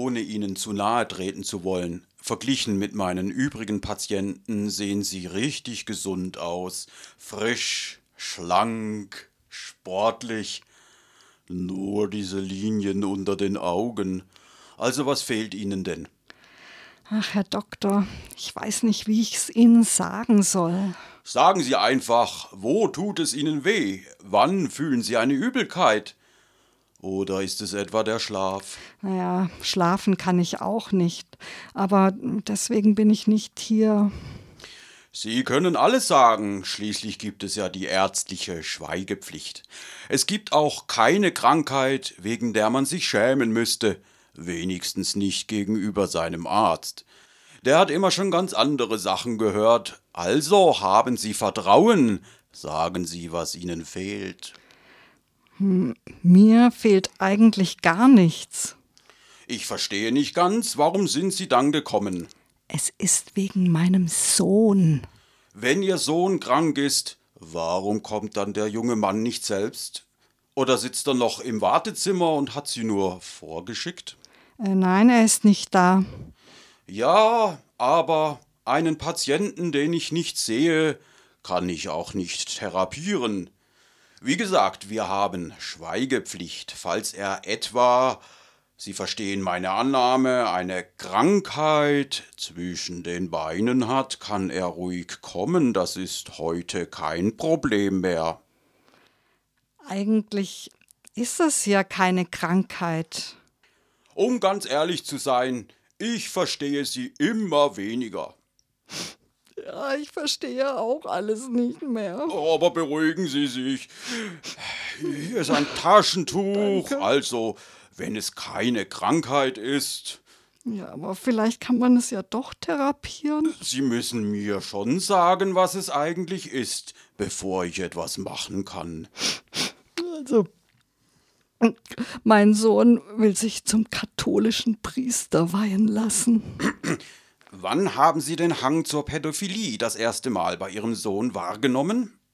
ohne Ihnen zu nahe treten zu wollen. Verglichen mit meinen übrigen Patienten sehen Sie richtig gesund aus. Frisch, schlank, sportlich. Nur diese Linien unter den Augen. Also was fehlt Ihnen denn? Ach, Herr Doktor, ich weiß nicht, wie ich es Ihnen sagen soll. Sagen Sie einfach, wo tut es Ihnen weh? Wann fühlen Sie eine Übelkeit? Oder ist es etwa der Schlaf? Naja, schlafen kann ich auch nicht. Aber deswegen bin ich nicht hier. Sie können alles sagen, schließlich gibt es ja die ärztliche Schweigepflicht. Es gibt auch keine Krankheit, wegen der man sich schämen müsste wenigstens nicht gegenüber seinem Arzt. Der hat immer schon ganz andere Sachen gehört. Also haben Sie Vertrauen. Sagen Sie, was Ihnen fehlt. Hm, mir fehlt eigentlich gar nichts. Ich verstehe nicht ganz, warum sind Sie dann gekommen? Es ist wegen meinem Sohn. Wenn Ihr Sohn krank ist, warum kommt dann der junge Mann nicht selbst? Oder sitzt er noch im Wartezimmer und hat Sie nur vorgeschickt? Äh, nein, er ist nicht da. Ja, aber einen Patienten, den ich nicht sehe, kann ich auch nicht therapieren. Wie gesagt, wir haben Schweigepflicht, falls er etwa, Sie verstehen meine Annahme, eine Krankheit zwischen den Beinen hat, kann er ruhig kommen, das ist heute kein Problem mehr. Eigentlich ist es ja keine Krankheit. Um ganz ehrlich zu sein, ich verstehe sie immer weniger. Ja, ich verstehe auch alles nicht mehr. Aber beruhigen Sie sich. Hier ist ein Taschentuch. Danke. Also, wenn es keine Krankheit ist. Ja, aber vielleicht kann man es ja doch therapieren. Sie müssen mir schon sagen, was es eigentlich ist, bevor ich etwas machen kann. Also, mein Sohn will sich zum katholischen Priester weihen lassen. Wann haben Sie den Hang zur Pädophilie das erste Mal bei Ihrem Sohn wahrgenommen?